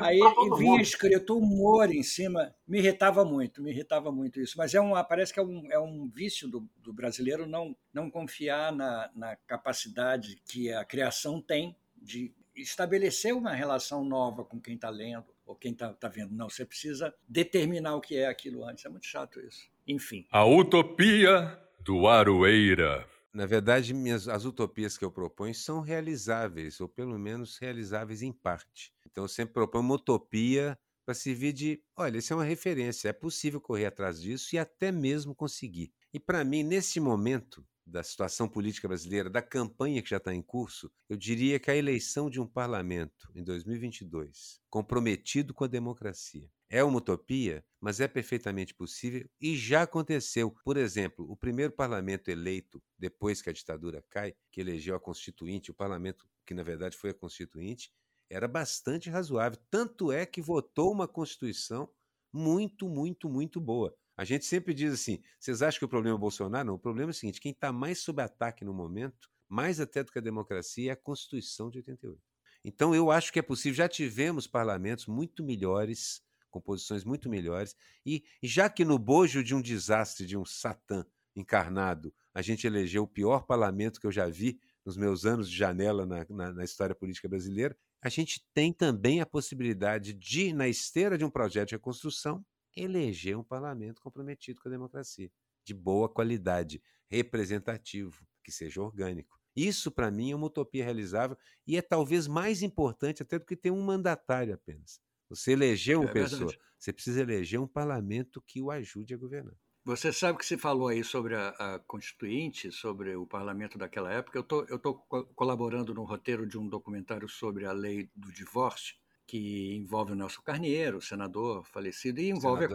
Aí vinha escrito humor em cima, me irritava muito, me irritava muito isso. Mas é um, parece que é um, é um vício do, do brasileiro não, não confiar na, na capacidade que a criação tem de estabelecer uma relação nova com quem está lendo ou quem está tá vendo. Não, você precisa determinar o que é aquilo antes. É muito chato isso. Enfim. A utopia do Aroeira. Na verdade, minhas, as utopias que eu proponho são realizáveis, ou pelo menos realizáveis em parte. Então, eu sempre proponho uma utopia para servir de: olha, isso é uma referência, é possível correr atrás disso e até mesmo conseguir. E para mim, nesse momento, da situação política brasileira, da campanha que já está em curso, eu diria que a eleição de um parlamento em 2022, comprometido com a democracia, É uma utopia, mas é perfeitamente possível e já aconteceu. Por exemplo, o primeiro parlamento eleito depois que a ditadura cai, que elegeu a Constituinte, o parlamento que na verdade foi a Constituinte, era bastante razoável. Tanto é que votou uma Constituição muito, muito, muito boa. A gente sempre diz assim: vocês acham que o problema é o Bolsonaro? Não, o problema é o seguinte: quem está mais sob ataque no momento, mais até do que a democracia, é a Constituição de 88. Então, eu acho que é possível. Já tivemos parlamentos muito melhores, com posições muito melhores, e já que no bojo de um desastre, de um Satã encarnado, a gente elegeu o pior parlamento que eu já vi nos meus anos de janela na, na, na história política brasileira, a gente tem também a possibilidade de, na esteira de um projeto de reconstrução, eleger um parlamento comprometido com a democracia, de boa qualidade, representativo, que seja orgânico. Isso, para mim, é uma utopia realizável e é talvez mais importante até do que ter um mandatário apenas. Você elegeu uma é pessoa, verdade. você precisa eleger um parlamento que o ajude a governar. Você sabe que se falou aí sobre a, a, Constituinte, sobre o parlamento daquela época. Eu tô, estou co colaborando no roteiro de um documentário sobre a lei do divórcio que envolve o Nelson Carneiro, senador falecido, e envolve, a,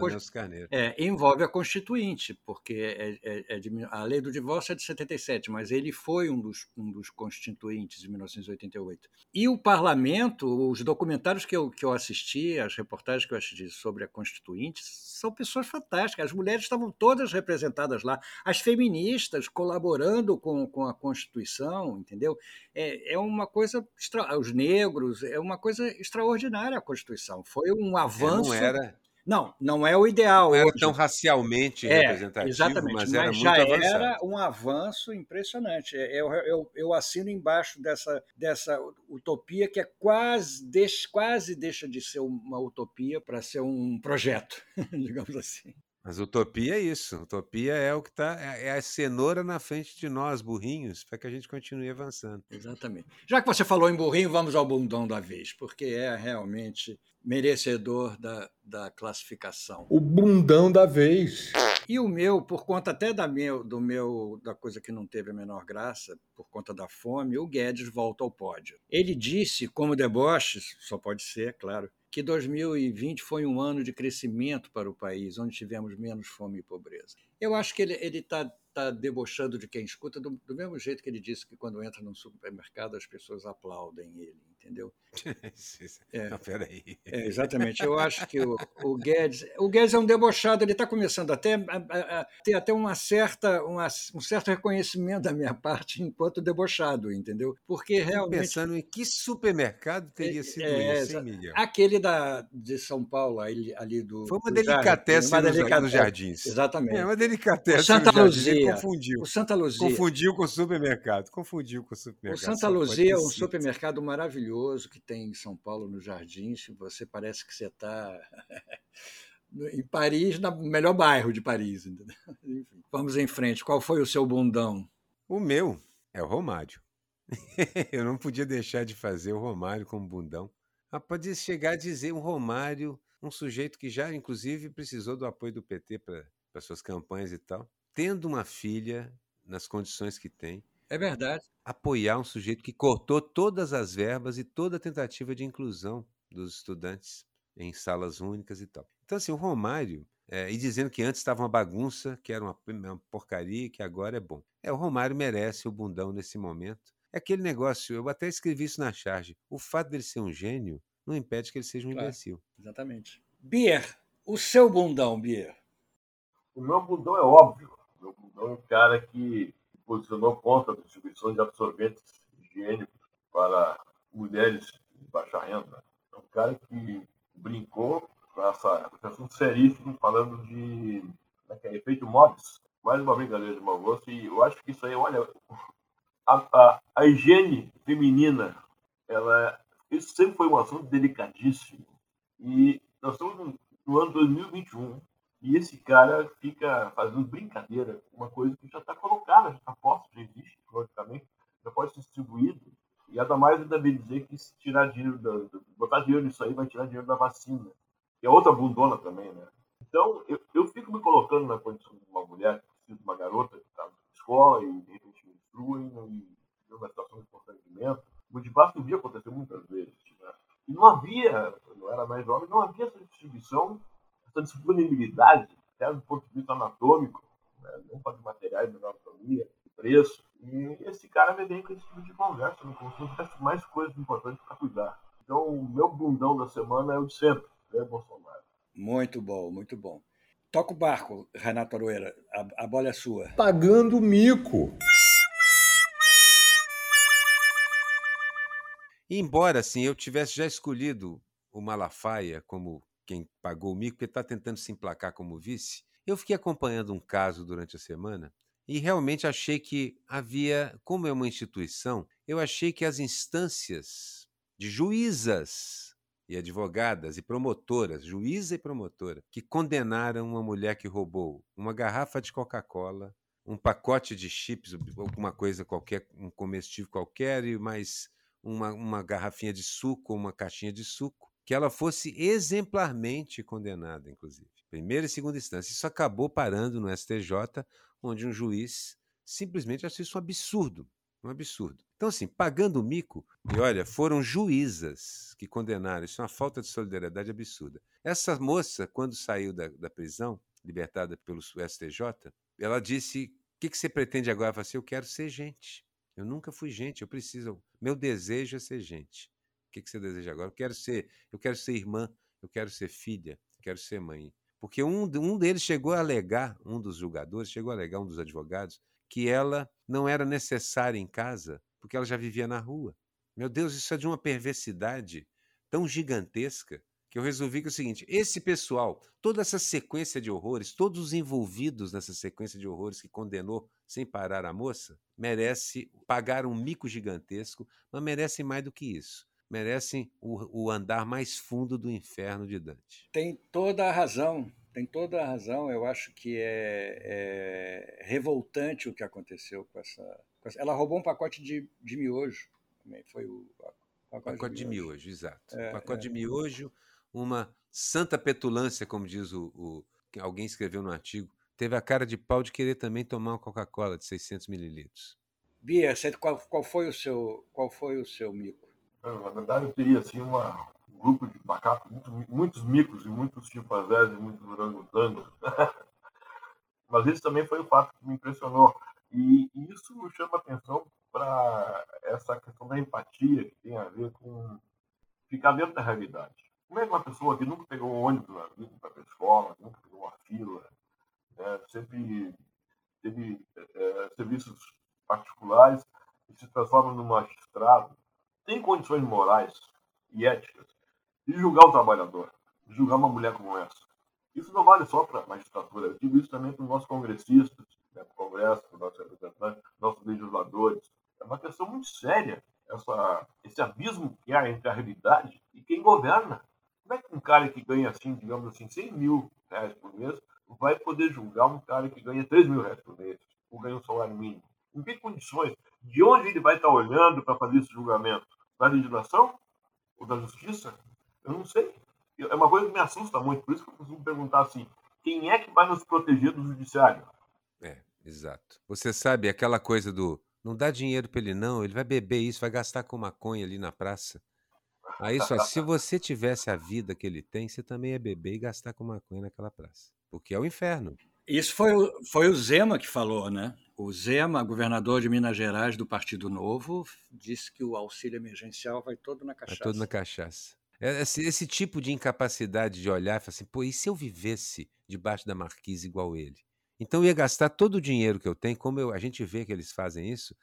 é, envolve a Constituinte, porque é, é, é de, a lei do divórcio é de 77, mas ele foi um dos, um dos constituintes de 1988. E o parlamento, os documentários que eu, que eu assisti, as reportagens que eu assisti sobre a Constituinte, são pessoas fantásticas. As mulheres estavam todas representadas lá, as feministas colaborando com, com a Constituição, entendeu? É, é uma coisa, os negros, é uma coisa extraordinária extraordinária a Constituição. Foi um avanço. É, não era. Não, não é o ideal. Não era tão racialmente é, representativo, exatamente, mas, era mas já avançado. era um avanço impressionante. É, eu, eu, eu, assino embaixo dessa, dessa utopia que é quase, deixa, quase deixa de ser uma utopia para ser um projeto, digamos assim. Mas utopia é isso. Utopia é o que está. É, é a cenoura na frente de nós, burrinhos, para que a gente continue avançando. Exatamente. Já que você falou em burrinho, vamos ao bundão da vez, porque é realmente merecedor da, da classificação. O bundão da vez. E o meu, por conta até da meu, do meu da coisa que não teve a menor graça, por conta da fome, o Guedes volta ao pódio. Ele disse, como deboche, só pode ser, claro, que 2020 foi um ano de crescimento para o país, onde tivemos menos fome e pobreza. Eu acho que ele está tá debochando de quem escuta, do, do, mesmo jeito que ele disse que quando entra num supermercado as pessoas aplaudem ele entendeu? É, Não, peraí. É, exatamente. Eu acho que o, o, Guedes. O Guedes é um debochado, ele está começando até a, a, ter até uma certa, uma, um certo reconhecimento da minha parte enquanto debochado, entendeu? Porque realmente. Pensando em que supermercado teria é, sido é, esse, Miguel? Aquele da, de São Paulo, ali, ali do. Foi uma delicatesse nos, delicatesse, nos jardins. Exatamente. É uma delicatesse. O Santa Luzia. Confundiu. O Santa Luzia. Confundiu com o supermercado. Confundiu com o supermercado. O Santa Luzia é um supermercado maravilhoso maravilhoso que tem em São Paulo, no Jardins. Você parece que você está em Paris, no melhor bairro de Paris. Enfim, vamos em frente. Qual foi o seu bundão? O meu é o Romário. Eu não podia deixar de fazer o Romário como bundão. Ah, pode chegar a dizer um Romário, um sujeito que já, inclusive, precisou do apoio do PT para suas campanhas e tal, tendo uma filha nas condições que tem, é verdade. Apoiar um sujeito que cortou todas as verbas e toda a tentativa de inclusão dos estudantes em salas únicas e tal. Então, assim, o Romário, é, e dizendo que antes estava uma bagunça, que era uma, uma porcaria, que agora é bom. É, o Romário merece o bundão nesse momento. É aquele negócio, eu até escrevi isso na charge. O fato dele ser um gênio não impede que ele seja um claro, imbecil. Exatamente. Bier, o seu bundão, Bier. O meu bundão é óbvio. O meu bundão é um cara que posicionou contra a distribuição de absorventes higiênicos para mulheres de baixa renda. É um cara que brincou com essa questão seríssimo, falando de é é, efeito Mobs, mais uma brincadeira de mau gosto, e eu acho que isso aí, olha, a, a, a higiene feminina, ela, isso sempre foi um assunto delicadíssimo. E nós estamos no ano 2021, e esse cara fica fazendo brincadeira, uma coisa que já está colocada, já está posta, já existe, logicamente, já pode ser distribuído. E nada mais ainda bem dizer que se tirar dinheiro, da, botar dinheiro nisso aí, vai tirar dinheiro da vacina, que é outra bundona também, né? Então, eu, eu fico me colocando na condição de uma mulher, de uma garota que está na escola e de repente menstrua e uma situação de constrangimento. O de podia acontecer muitas vezes. Né? E não havia, quando eu era mais jovem, não havia essa distribuição disponibilidade, até do ponto de vista anatômico, né? não só de materiais da anatomia, preço. E esse cara me vem com esse tipo de conversa, se não tivesse mais coisas importantes para cuidar. Então, o meu bundão da semana é o de sempre, né, Bolsonaro. Muito bom, muito bom. Toca o barco, Renato Aroeira. A, a bola é sua. Pagando mico. embora assim eu tivesse já escolhido o Malafaia como quem pagou o mico, porque está tentando se emplacar como vice, eu fiquei acompanhando um caso durante a semana e realmente achei que havia, como é uma instituição, eu achei que as instâncias de juízas e advogadas e promotoras, juíza e promotora, que condenaram uma mulher que roubou uma garrafa de Coca-Cola, um pacote de chips, alguma coisa qualquer, um comestível qualquer, e mais uma, uma garrafinha de suco uma caixinha de suco, que ela fosse exemplarmente condenada, inclusive. Primeira e segunda instância. Isso acabou parando no STJ, onde um juiz simplesmente achou isso um absurdo. Um absurdo. Então, assim, pagando o mico, e olha, foram juízas que condenaram. Isso é uma falta de solidariedade absurda. Essa moça, quando saiu da, da prisão, libertada pelo STJ, ela disse: O que, que você pretende agora? Ela falou assim: Eu quero ser gente. Eu nunca fui gente, eu preciso. Meu desejo é ser gente. O que, que você deseja agora? Eu quero ser, eu quero ser irmã, eu quero ser filha, eu quero ser mãe. Porque um, um deles chegou a alegar, um dos julgadores chegou a alegar, um dos advogados, que ela não era necessária em casa porque ela já vivia na rua. Meu Deus, isso é de uma perversidade tão gigantesca que eu resolvi que é o seguinte: esse pessoal, toda essa sequência de horrores, todos os envolvidos nessa sequência de horrores que condenou sem parar a moça, merece pagar um mico gigantesco, mas merecem mais do que isso. Merecem o, o andar mais fundo do inferno de Dante. Tem toda a razão, tem toda a razão. Eu acho que é, é revoltante o que aconteceu com essa, com essa, Ela roubou um pacote de, de miojo. Também foi o pacote, pacote de, miojo. de miojo, exato. É, pacote é. de miojo uma santa petulância, como diz o, o alguém escreveu no artigo, teve a cara de pau de querer também tomar uma Coca-Cola de 600 mililitros. Bia, qual, qual, foi o seu, qual foi o seu mico? Na verdade, eu teria assim uma, um grupo de macacos, muito, muitos micos e muitos chimpanzés e muitos orangotangos. Mas esse também foi o fato que me impressionou. E, e isso chama atenção para essa questão da empatia que tem a ver com ficar dentro da realidade. Como é que uma pessoa que nunca pegou um ônibus na vida para a escola, nunca pegou uma fila, né, sempre teve é, serviços particulares e se transforma num magistrado, tem condições morais e éticas de julgar o trabalhador, de julgar uma mulher como essa. Isso não vale só para a magistratura, eu digo isso também para os nossos congressistas, né, para o Congresso, para os nossos representantes, nossos legisladores. É uma questão muito séria essa, esse abismo que há entre a realidade e quem governa. Como é que um cara que ganha, assim, digamos assim, 100 mil reais por mês vai poder julgar um cara que ganha 3 mil reais por mês ou ganha um salário mínimo? Em que condições? De onde ele vai estar olhando para fazer esse julgamento? Da legislação? Ou da justiça? Eu não sei. É uma coisa que me assusta muito, por isso que eu costumo perguntar assim: quem é que vai nos proteger do judiciário? É, exato. Você sabe aquela coisa do não dá dinheiro para ele, não, ele vai beber isso, vai gastar com maconha ali na praça. Aí só, se você tivesse a vida que ele tem, você também ia beber e gastar com maconha naquela praça. Porque é o inferno. Isso foi, foi o Zema que falou, né? O Zema, governador de Minas Gerais do Partido Novo, disse que o auxílio emergencial vai todo na cachaça. Vai todo na cachaça. É, esse, esse tipo de incapacidade de olhar e falar assim, pô, e se eu vivesse debaixo da marquise igual ele? Então eu ia gastar todo o dinheiro que eu tenho, como eu, a gente vê que eles fazem isso,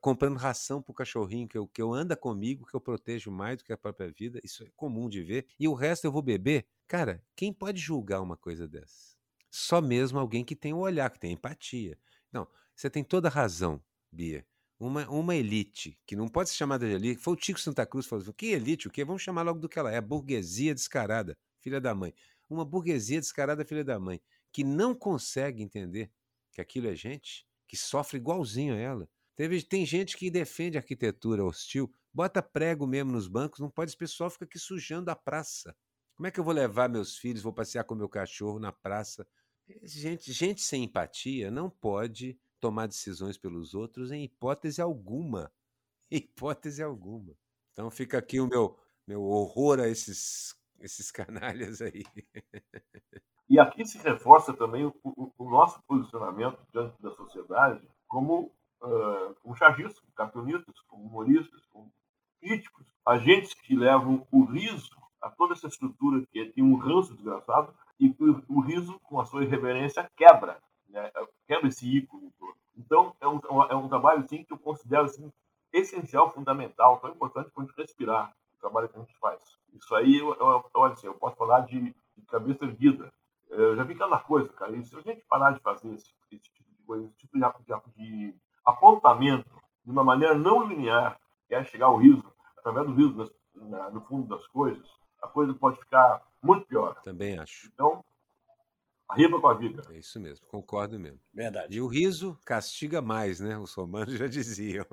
comprando ração para o cachorrinho que eu, que eu anda comigo, que eu protejo mais do que a própria vida. Isso é comum de ver. E o resto eu vou beber. Cara, quem pode julgar uma coisa dessa? Só mesmo alguém que tem o um olhar, que tem empatia. Não, você tem toda razão, Bia. Uma, uma elite, que não pode ser chamada de elite, foi o Tico Santa Cruz que falou: que elite, o quê? Vamos chamar logo do que ela é, burguesia descarada, filha da mãe. Uma burguesia descarada, filha da mãe, que não consegue entender que aquilo é gente, que sofre igualzinho a ela, Teve, tem gente que defende arquitetura hostil, bota prego mesmo nos bancos, não pode, esse pessoal fica aqui sujando a praça. Como é que eu vou levar meus filhos, vou passear com meu cachorro na praça? Gente, gente sem empatia não pode tomar decisões pelos outros em hipótese alguma. Hipótese alguma. Então fica aqui o meu, meu horror a esses esses canalhas aí. E aqui se reforça também o, o, o nosso posicionamento diante da sociedade como, uh, como chargistas, como cartunistas, como humoristas, como críticos, agentes que levam o riso a toda essa estrutura que tem um ranço desgraçado e o, o riso, com a sua irreverência, quebra, né? quebra esse ícone. Então, é um, é um trabalho assim, que eu considero assim, essencial, fundamental, tão importante gente respirar o trabalho que a gente faz. Isso aí, eu, eu, eu, assim, eu posso falar de, de cabeça erguida. Eu já vi cada coisa, cara. E se a gente parar de fazer esse, esse tipo de coisa, esse tipo de, de, apontamento de uma maneira não linear, que é chegar ao riso, através do riso na, no fundo das coisas, a coisa pode ficar muito pior. Também acho. Então, arriba com a vida. É isso mesmo, concordo mesmo. Verdade. E o riso castiga mais, né? Os romanos já diziam.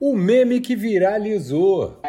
o meme que viralizou.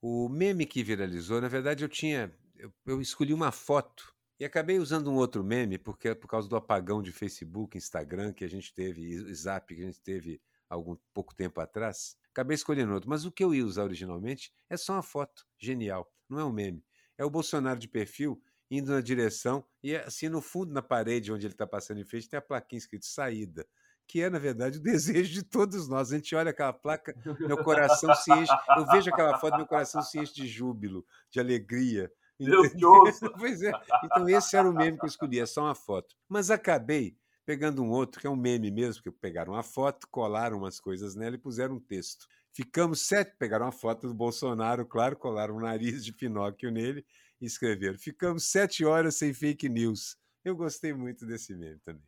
O meme que viralizou, na verdade, eu tinha. Eu, eu escolhi uma foto e acabei usando um outro meme, porque é por causa do apagão de Facebook, Instagram que a gente teve, e Zap que a gente teve algum pouco tempo atrás. Acabei escolhendo outro. Mas o que eu ia usar originalmente é só uma foto. Genial. Não é um meme. É o Bolsonaro de perfil indo na direção e assim no fundo na parede onde ele está passando em frente tem a plaquinha escrito saída que é, na verdade, o desejo de todos nós. A gente olha aquela placa, meu coração se enche. Eu vejo aquela foto, meu coração se enche de júbilo, de alegria. Deus pois é. Então, esse era o meme que eu escolhi, é só uma foto. Mas acabei pegando um outro, que é um meme mesmo, que pegaram uma foto, colaram umas coisas nela e puseram um texto. Ficamos sete, pegaram uma foto do Bolsonaro, claro, colaram o nariz de Pinóquio nele e escreveram: Ficamos sete horas sem fake news. Eu gostei muito desse meme também.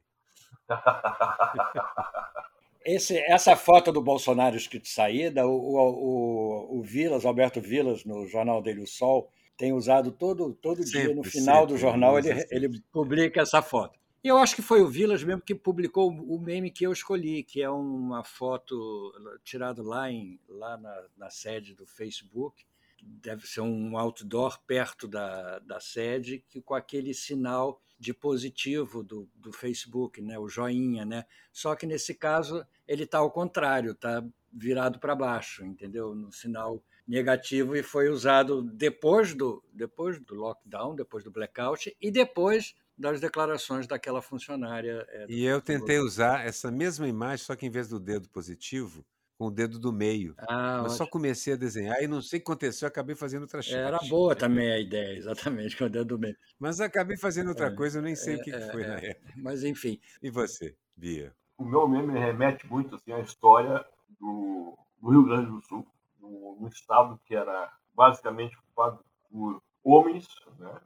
Esse, essa foto do Bolsonaro escrito saída, o, o, o, Vilas, Alberto Vilas, no jornal dele, O Sol, tem usado todo, todo sempre, dia, no final sempre, do jornal, ele, ele publica essa foto. E eu acho que foi o Vilas mesmo que publicou o meme que eu escolhi, que é uma foto tirada lá, em, lá na, na sede do Facebook. Deve ser um outdoor perto da, da sede, que, com aquele sinal de positivo do, do Facebook, né? o joinha. Né? Só que nesse caso ele está ao contrário, está virado para baixo, entendeu? No sinal negativo e foi usado depois do, depois do lockdown, depois do blackout e depois das declarações daquela funcionária. É, e eu tentei usar essa mesma imagem, só que em vez do dedo positivo, com o dedo do meio. Ah, Mas só comecei a desenhar e não sei o que aconteceu, acabei fazendo outra coisa. Era boa também a ideia, exatamente, com o dedo do meio. Mas acabei fazendo outra é, coisa, eu nem sei é, o que, que foi é, na época. Mas enfim. E você, Bia? O meu meme remete muito assim, à história do, do Rio Grande do Sul, no, estado que era basicamente ocupado por homens, né?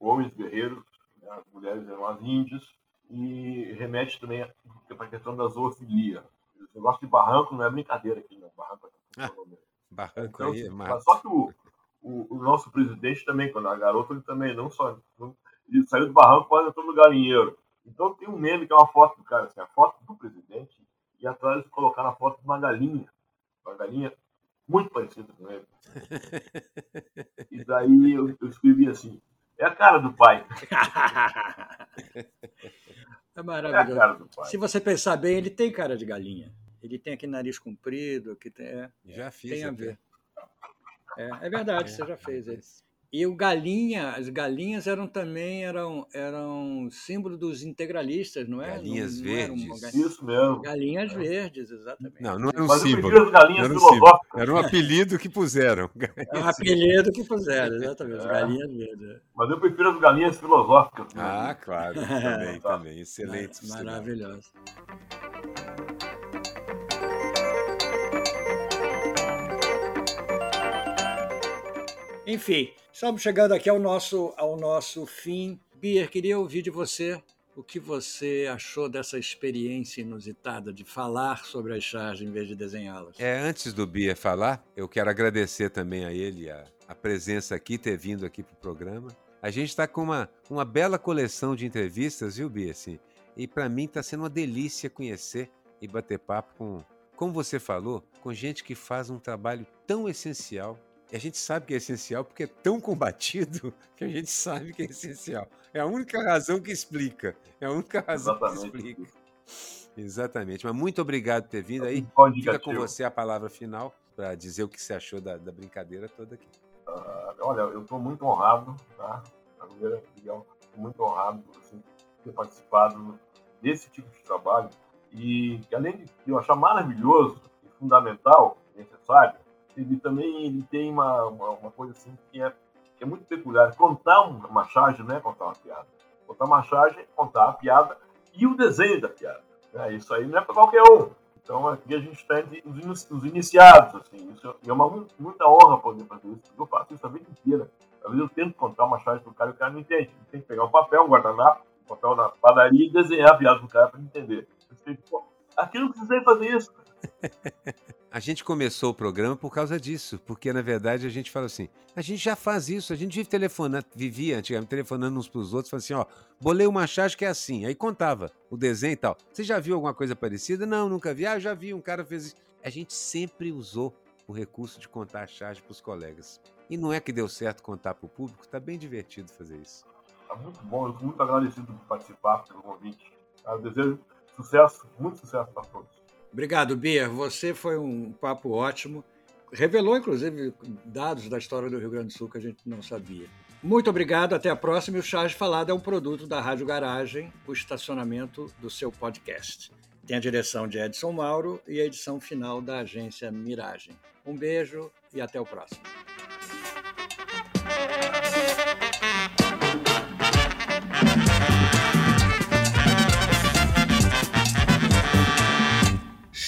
homens guerreiros as mulheres eram as índias, e remete também para a questão da zoofilia. Esse negócio de barranco não é brincadeira aqui, né? Barranco, ah, barranco então, aí é mais. Só que o, o, o, nosso presidente também, quando era garoto, ele também não só. Não, ele saiu do barranco quase todo galinheiro. Então tem um meme que é uma foto do cara, assim, a foto do presidente, e atrás eles colocaram a foto de uma galinha. Uma galinha muito parecida com ele. e daí eu, eu escrevi assim: é a cara do pai. é maravilhoso. É a cara do pai. Se você pensar bem, ele tem cara de galinha. Ele tem aquele nariz comprido, que tem, é, já fiz tem a ver. É, é verdade, é, você já fez. É. E o galinha, as galinhas eram também eram, eram símbolo dos integralistas, não é? Galinhas não, não verdes. Galinha... Isso mesmo. Galinhas é. verdes, exatamente. Não, não era um Mas símbolo. galinhas era, um era um apelido que puseram. É um apelido que puseram, exatamente. É. Galinhas verdes. Mas eu prefiro as galinhas filosóficas. Ah, claro. Também, também. Excelente. Maravilhoso. Enfim, estamos chegando aqui ao nosso, ao nosso fim. Bier, queria ouvir de você o que você achou dessa experiência inusitada de falar sobre as charges em vez de desenhá-las. É, antes do Bier falar, eu quero agradecer também a ele a, a presença aqui, ter vindo aqui para o programa. A gente está com uma, uma bela coleção de entrevistas, viu, Bia? Assim, e para mim está sendo uma delícia conhecer e bater papo com, como você falou, com gente que faz um trabalho tão essencial e a gente sabe que é essencial porque é tão combatido que a gente sabe que é essencial. É a única razão que explica. É a única razão Exatamente. que explica. Exatamente. Mas muito obrigado por ter vindo aí. Fica com você a palavra final. para dizer o que você achou da, da brincadeira toda aqui. Uh, olha, eu estou muito honrado, tá? Primeiro, Miguel, muito honrado assim, ter participado desse tipo de trabalho e além de eu achar maravilhoso e fundamental, necessário, ele também ele tem uma, uma, uma coisa assim que é, que é muito peculiar. Contar uma charge não é contar uma piada. Contar uma charge é contar a piada e o desenho da piada. Né? Isso aí não é para qualquer um. Então aqui a gente tem os, os iniciados. Assim. Isso é uma muita honra poder fazer isso. Eu faço isso a vida inteira. Às vezes eu tento contar uma charge o cara e o cara não entende. Tem que pegar um papel, um guardanapo, um papel na padaria e desenhar a piada para o cara para entender. Aqui não precisei fazer isso. A gente começou o programa por causa disso, porque na verdade a gente fala assim: a gente já faz isso, a gente vive telefonando, vivia antigamente telefonando uns para os outros, falando assim: ó, bolei uma charge que é assim, aí contava o desenho e tal. Você já viu alguma coisa parecida? Não, nunca vi. Ah, já vi, um cara fez isso. A gente sempre usou o recurso de contar a charge para os colegas. E não é que deu certo contar para o público, tá bem divertido fazer isso. Tá muito bom, eu estou muito agradecido por participar pelo convite. Eu desejo sucesso, muito sucesso para todos. Obrigado, Bia. Você foi um papo ótimo. Revelou, inclusive, dados da história do Rio Grande do Sul que a gente não sabia. Muito obrigado, até a próxima. E o Charge Falado é um produto da Rádio Garagem, o estacionamento do seu podcast. Tem a direção de Edson Mauro e a edição final da agência Miragem. Um beijo e até o próximo.